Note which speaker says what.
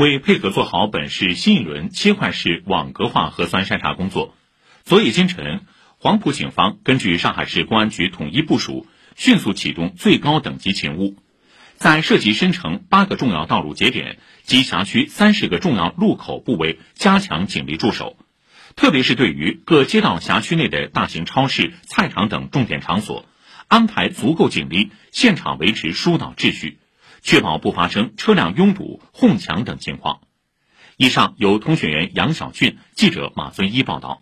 Speaker 1: 为配合做好本市新一轮切块式网格化核酸筛查工作，昨夜今晨，黄埔警方根据上海市公安局统一部署，迅速启动最高等级勤务，在涉及申城八个重要道路节点及辖区三十个重要路口部位加强警力驻守，特别是对于各街道辖区内的大型超市、菜场等重点场所，安排足够警力，现场维持疏导秩序。确保不发生车辆拥堵、哄抢等情况。以上由通讯员杨晓俊、记者马尊一报道。